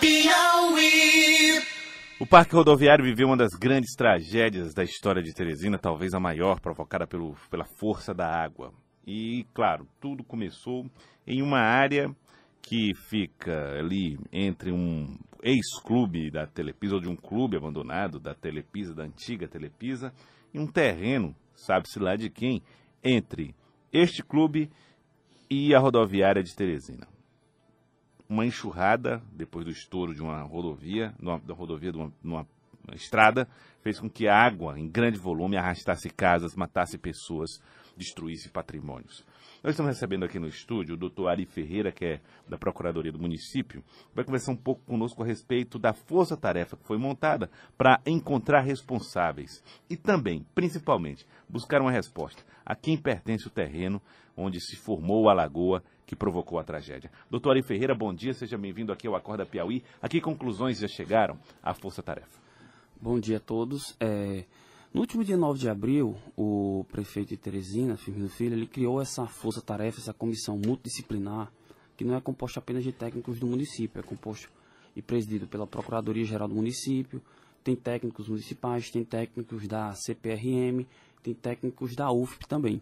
Piauí. O Parque Rodoviário viveu uma das grandes tragédias da história de Teresina, talvez a maior, provocada pelo, pela força da água. E, claro, tudo começou em uma área que fica ali entre um ex-clube da Telepisa, ou de um clube abandonado da Telepisa, da antiga Telepisa, e um terreno, sabe-se lá de quem, entre este clube e a rodoviária de Teresina. Uma enxurrada, depois do estouro de uma rodovia, numa, da rodovia de uma, numa estrada, fez com que a água, em grande volume, arrastasse casas, matasse pessoas, destruísse patrimônios. Nós estamos recebendo aqui no estúdio o doutor Ari Ferreira, que é da Procuradoria do Município, vai conversar um pouco conosco a respeito da força-tarefa que foi montada para encontrar responsáveis e também, principalmente, buscar uma resposta a quem pertence o terreno onde se formou a lagoa que provocou a tragédia. Doutor Ari Ferreira, bom dia, seja bem-vindo aqui ao Acorda Piauí. A que conclusões já chegaram à força-tarefa? Bom dia a todos. É... No último dia 9 de abril, o prefeito de Teresina, Firmino Filho, ele criou essa força-tarefa, essa comissão multidisciplinar, que não é composta apenas de técnicos do município, é composto e presidido pela Procuradoria-Geral do município, tem técnicos municipais, tem técnicos da CPRM, tem técnicos da UFP também.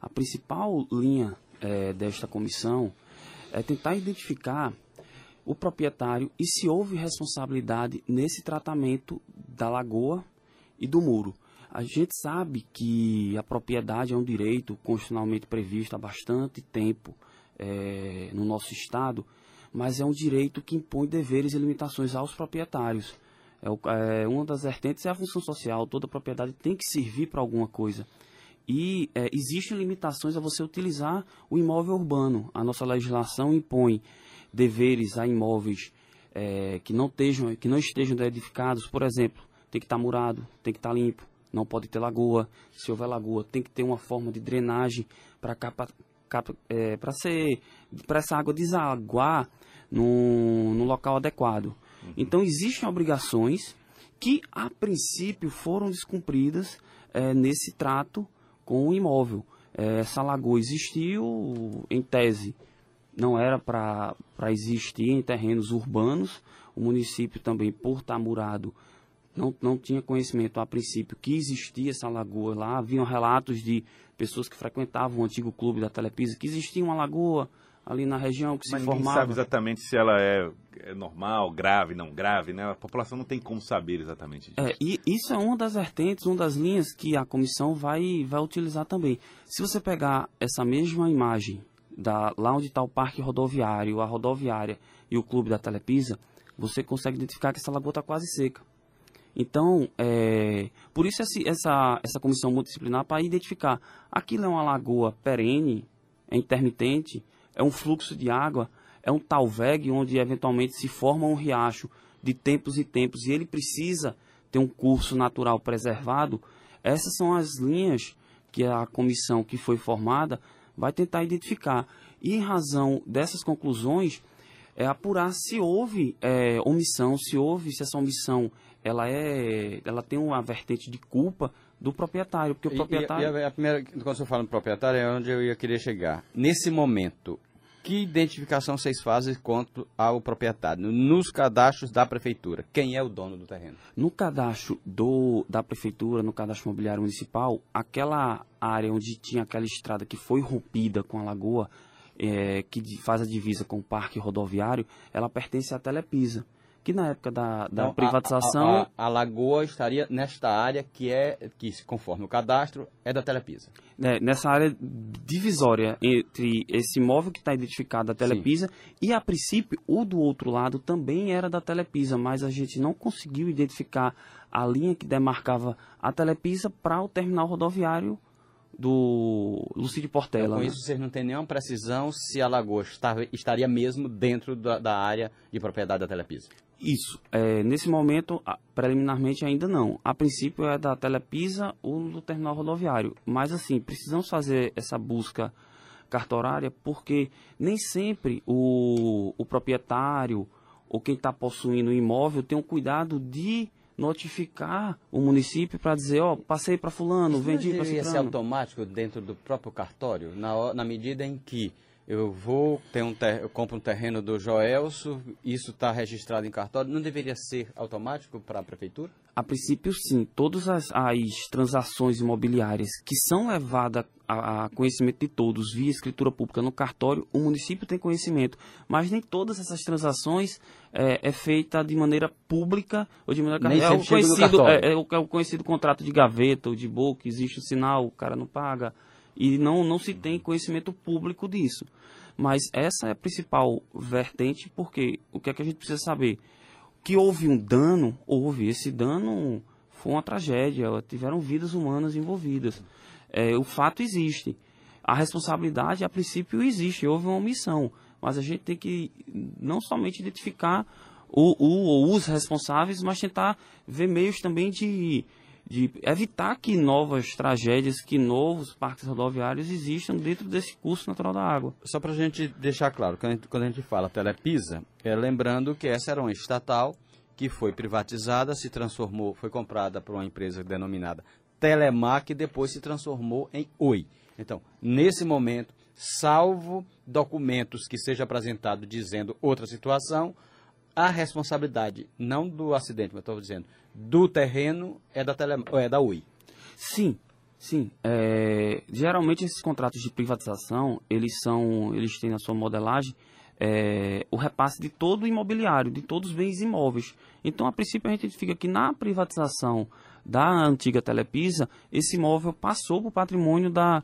A principal linha é, desta comissão é tentar identificar o proprietário e se houve responsabilidade nesse tratamento da lagoa e do muro. A gente sabe que a propriedade é um direito constitucionalmente previsto há bastante tempo é, no nosso Estado, mas é um direito que impõe deveres e limitações aos proprietários. É, é, uma das vertentes é a função social, toda propriedade tem que servir para alguma coisa. E é, existem limitações a você utilizar o imóvel urbano. A nossa legislação impõe deveres a imóveis é, que, não estejam, que não estejam edificados, por exemplo, tem que estar tá murado, tem que estar tá limpo, não pode ter lagoa. Se houver lagoa, tem que ter uma forma de drenagem para é, para ser para essa água desaguar no, no local adequado. Uhum. Então existem obrigações que a princípio foram descumpridas é, nesse trato com o imóvel. É, essa lagoa existiu em tese, não era para existir em terrenos urbanos. O município também, por estar murado, não, não tinha conhecimento a princípio que existia essa lagoa lá. Haviam relatos de pessoas que frequentavam o antigo clube da Telepisa que existia uma lagoa ali na região que Mas se formava. sabe exatamente se ela é, é, normal, grave, não grave, né? A população não tem como saber exatamente disso. É, e isso é uma das vertentes, uma das linhas que a comissão vai, vai utilizar também. Se você pegar essa mesma imagem da, lá onde está o parque rodoviário, a rodoviária e o clube da Telepisa, você consegue identificar que essa lagoa está quase seca. Então, é, por isso essa, essa comissão multidisciplinar para identificar aquilo é uma lagoa perene, é intermitente, é um fluxo de água, é um talveg onde eventualmente se forma um riacho de tempos e tempos e ele precisa ter um curso natural preservado. Essas são as linhas que a comissão que foi formada vai tentar identificar. E em razão dessas conclusões, é apurar se houve é, omissão, se houve, se essa omissão ela é, ela tem uma vertente de culpa do proprietário, porque o proprietário. E, e a, a, primeira, quando você fala do proprietário, é onde eu ia querer chegar. Nesse momento, que identificação vocês fazem quanto ao proprietário? Nos cadastros da prefeitura, quem é o dono do terreno? No cadastro do, da prefeitura, no cadastro imobiliário municipal, aquela área onde tinha aquela estrada que foi rompida com a lagoa, é, que faz a divisa com o parque rodoviário, ela pertence à Telepisa que na época da, da então, privatização... A, a, a, a, lagoa estaria nesta área que é, que conforme o cadastro, é da Telepisa. É, nessa área divisória entre esse imóvel que está identificado da Telepisa Sim. e, a princípio, o do outro lado também era da Telepisa, mas a gente não conseguiu identificar a linha que demarcava a Telepisa para o terminal rodoviário do Lucídio Portela. Então, com né? isso, vocês não têm nenhuma precisão se a lagoa estaria mesmo dentro da, da área de propriedade da Telepisa? Isso. É, nesse momento, preliminarmente ainda não. A princípio é da Telepisa ou do terminal rodoviário. Mas assim, precisamos fazer essa busca cartorária porque nem sempre o, o proprietário ou quem está possuindo o imóvel tem o cuidado de notificar o município para dizer, ó, oh, passei para fulano, Isso vendi para ciclano. ser automático dentro do próprio cartório, na, na medida em que eu vou, ter um ter, eu compro um terreno do Joelso, isso está registrado em cartório, não deveria ser automático para a prefeitura? A princípio, sim. Todas as, as transações imobiliárias que são levadas a, a, conhecimento de todos via escritura pública no cartório, o município tem conhecimento. Mas nem todas essas transações é, é feita de maneira pública ou de maneira nem é, o conhecido, é, é, o, é o conhecido contrato de gaveta ou de boca, existe o sinal, o cara não paga. E não, não se tem conhecimento público disso. Mas essa é a principal vertente, porque o que é que a gente precisa saber? Que houve um dano, houve. Esse dano foi uma tragédia, tiveram vidas humanas envolvidas. É, o fato existe. A responsabilidade, a princípio, existe, houve uma omissão. Mas a gente tem que não somente identificar o, o, os responsáveis, mas tentar ver meios também de de evitar que novas tragédias, que novos parques rodoviários existam dentro desse curso natural da água. Só para a gente deixar claro, quando a gente, fala Telepisa, é lembrando que essa era uma estatal que foi privatizada, se transformou, foi comprada por uma empresa denominada Telemac depois se transformou em Oi. Então, nesse momento, salvo documentos que seja apresentado dizendo outra situação, a responsabilidade, não do acidente, mas estou dizendo, do terreno é da, tele, é da UI. Sim, sim. É, geralmente esses contratos de privatização, eles são, eles têm na sua modelagem é, o repasse de todo o imobiliário, de todos os bens imóveis. Então, a princípio, a gente identifica que na privatização da antiga Telepisa, esse imóvel passou para o patrimônio da,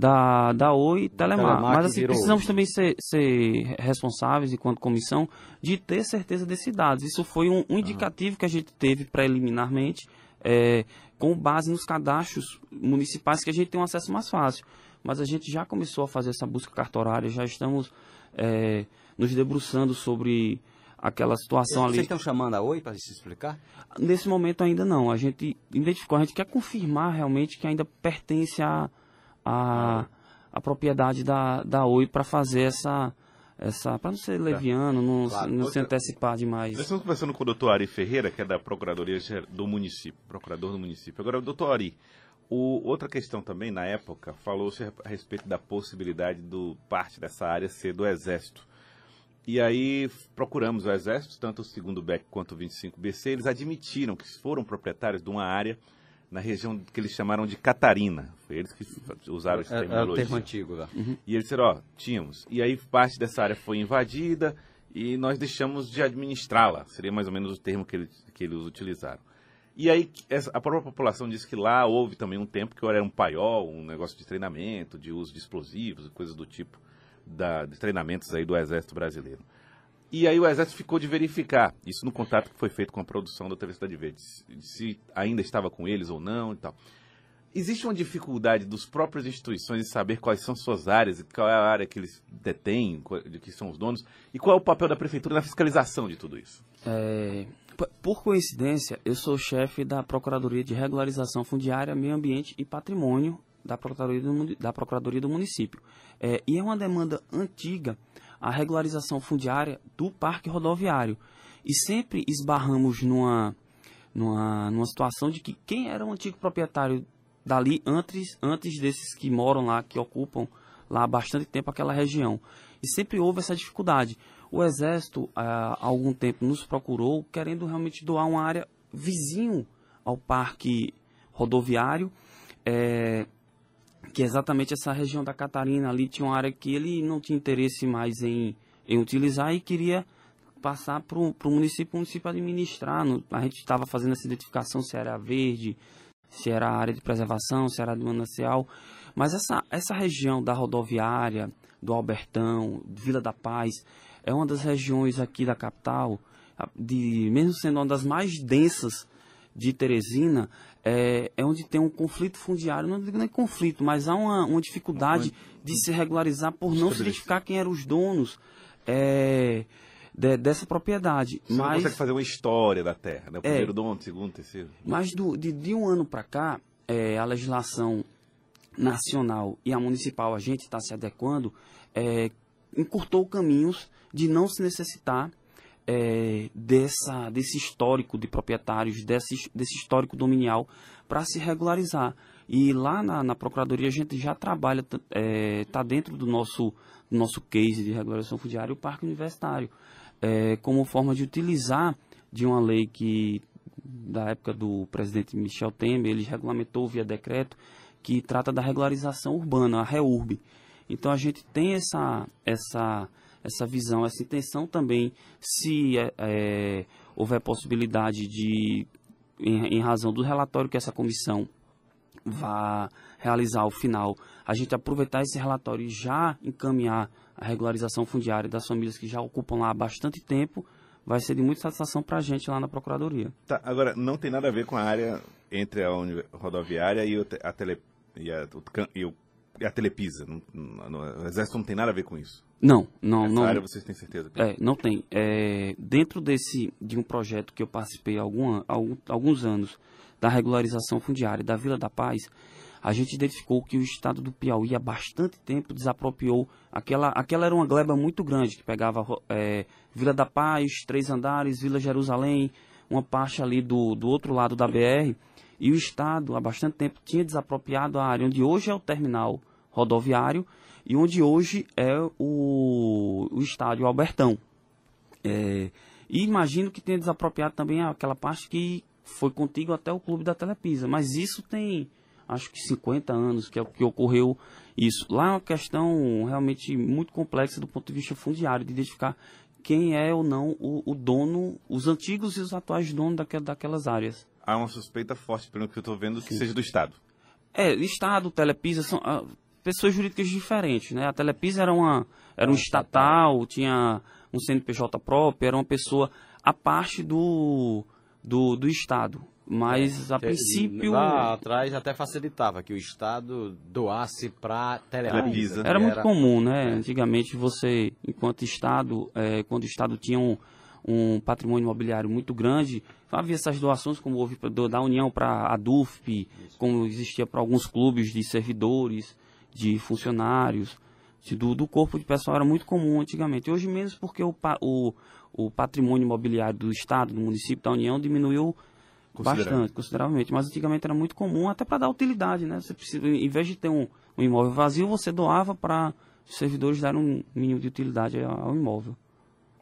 da, da Oi Telemar. Telemar Mas assim, precisamos também ser, ser, responsáveis, enquanto comissão, de ter certeza desses dados. Isso foi um, um indicativo que a gente teve preliminarmente, é, com base nos cadastros municipais que a gente tem um acesso mais fácil. Mas a gente já começou a fazer essa busca cartorária, já estamos é, nos debruçando sobre aquela situação Vocês ali. Vocês estão chamando a Oi para se explicar? Nesse momento ainda não. A gente identificou, a gente quer confirmar realmente que ainda pertence a a, a propriedade da, da Oi para fazer essa, essa para não ser leviano, não, claro. não se antecipar demais. Nós estamos conversando com o doutor Ari Ferreira, que é da Procuradoria do município, procurador do município. Agora, doutor Ari, o, outra questão também, na época, falou-se a respeito da possibilidade do parte dessa área ser do Exército. E aí procuramos o Exército, tanto o segundo BEC quanto o 25BC, eles admitiram que foram proprietários de uma área na região que eles chamaram de Catarina. Foi eles que usaram essa terminologia. É, é o termo antigo lá. Uhum. E eles disseram, ó, tínhamos. E aí parte dessa área foi invadida e nós deixamos de administrá-la. Seria mais ou menos o termo que eles, que eles utilizaram. E aí essa, a própria população disse que lá houve também um tempo que era um paiol, um negócio de treinamento, de uso de explosivos e coisas do tipo, da, de treinamentos aí do Exército Brasileiro. E aí o Exército ficou de verificar, isso no contato que foi feito com a produção da TV Cidade Verde, se ainda estava com eles ou não e tal. Existe uma dificuldade dos próprias instituições em saber quais são suas áreas, qual é a área que eles detêm, de que são os donos, e qual é o papel da prefeitura na fiscalização de tudo isso? É, por coincidência, eu sou chefe da Procuradoria de Regularização Fundiária, Meio Ambiente e Patrimônio da Procuradoria do, da Procuradoria do Município. É, e é uma demanda antiga a regularização fundiária do parque rodoviário. E sempre esbarramos numa, numa, numa situação de que quem era o antigo proprietário dali antes, antes desses que moram lá, que ocupam lá há bastante tempo aquela região. E sempre houve essa dificuldade. O Exército, há algum tempo, nos procurou querendo realmente doar uma área vizinho ao parque rodoviário. É, que é exatamente essa região da Catarina ali tinha uma área que ele não tinha interesse mais em, em utilizar e queria passar para o município, o município administrar. No, a gente estava fazendo essa identificação se era verde, se era área de preservação, se era de manancial. Mas essa, essa região da rodoviária, do Albertão, Vila da Paz, é uma das regiões aqui da capital, de, mesmo sendo uma das mais densas de Teresina, é, é onde tem um conflito fundiário, não digo nem conflito, mas há uma, uma dificuldade de se regularizar por não se identificar quem eram os donos é, de, dessa propriedade. Você mas, não consegue fazer uma história da terra, né? O é. primeiro é, dono, segundo, terceiro. Mas do, de, de um ano para cá, é, a legislação nacional e a municipal, a gente está se adequando, é, encurtou caminhos de não se necessitar é, dessa, desse histórico de proprietários, desse, desse histórico dominial, para se regularizar. E lá na, na Procuradoria a gente já trabalha, está é, tá dentro do nosso, do nosso case de regulação fundiária o Parque Universitário, é, como forma de utilizar de uma lei que, da época do presidente Michel Temer, ele regulamentou via decreto, que trata da regularização urbana, a REURB. Então a gente tem essa, essa, essa visão, essa intenção também, se é, é houver possibilidade de, em, em razão do relatório que essa comissão vá realizar ao final, a gente aproveitar esse relatório e já encaminhar a regularização fundiária das famílias que já ocupam lá há bastante tempo, vai ser de muita satisfação para a gente lá na Procuradoria. Tá, agora, não tem nada a ver com a área entre a rodoviária e, a, tele, e, a, o, e, o, e a Telepisa. No, no, o Exército não tem nada a ver com isso? Não, não. Essa não, área vocês têm certeza? É, não tem. É, dentro desse, de um projeto que eu participei há algum, alguns anos, da regularização fundiária da Vila da Paz, a gente identificou que o estado do Piauí há bastante tempo desapropriou aquela, aquela era uma gleba muito grande que pegava é, Vila da Paz, Três Andares, Vila Jerusalém, uma parte ali do, do outro lado da BR, e o estado há bastante tempo tinha desapropriado a área onde hoje é o terminal rodoviário e onde hoje é o, o estádio Albertão. É, e imagino que tenha desapropriado também aquela parte que foi contigo até o clube da Telepisa, mas isso tem acho que 50 anos que é o que ocorreu isso. Lá é uma questão realmente muito complexa do ponto de vista fundiário, de identificar quem é ou não o, o dono, os antigos e os atuais donos daquel, daquelas áreas. Há uma suspeita forte, pelo que eu estou vendo, que Sim. seja do Estado. É, Estado, Telepisa, são ah, pessoas jurídicas diferentes, né? A Telepisa era, uma, era um estatal, tinha um CNPJ próprio, era uma pessoa a parte do, do, do Estado. Mas, é, a princípio... Lá atrás até facilitava que o Estado doasse para Telepisa. Era muito era... comum, né? É. Antigamente você, enquanto Estado, é, quando o Estado tinha um, um patrimônio imobiliário muito grande, havia essas doações, como houve da União para a DUFP, como existia para alguns clubes de servidores, de funcionários, de, do, do, corpo de pessoal, era muito comum antigamente. Hoje menos porque o, o, o patrimônio imobiliário do Estado, do município, da União, diminuiu Bastante, consideravelmente. Mas antigamente era muito comum, até para dar utilidade, né? Você precisa, em vez de ter um, um imóvel vazio, você doava para os servidores darem um mínimo de utilidade ao imóvel.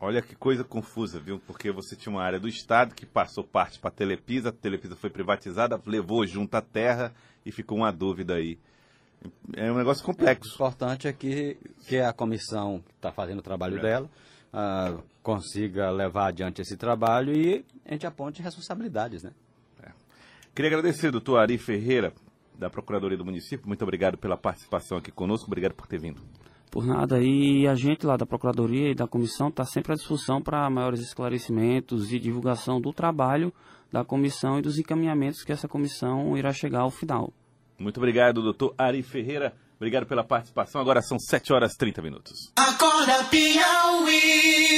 Olha que coisa confusa, viu? Porque você tinha uma área do Estado que passou parte para a Telepisa, a Telepisa foi privatizada, levou junto a terra e ficou uma dúvida aí. É um negócio complexo. O importante é que, que a comissão que está fazendo o trabalho é. dela uh, consiga levar adiante esse trabalho e a gente aponte responsabilidades, né? É. Queria agradecer, doutor Ari Ferreira, da Procuradoria do Município. Muito obrigado pela participação aqui conosco. Obrigado por ter vindo. Por nada. E a gente lá da Procuradoria e da Comissão está sempre à disposição para maiores esclarecimentos e divulgação do trabalho da comissão e dos encaminhamentos que essa comissão irá chegar ao final. Muito obrigado, doutor Ari Ferreira. Obrigado pela participação. Agora são 7 horas e 30 minutos. Acorda, Piauí.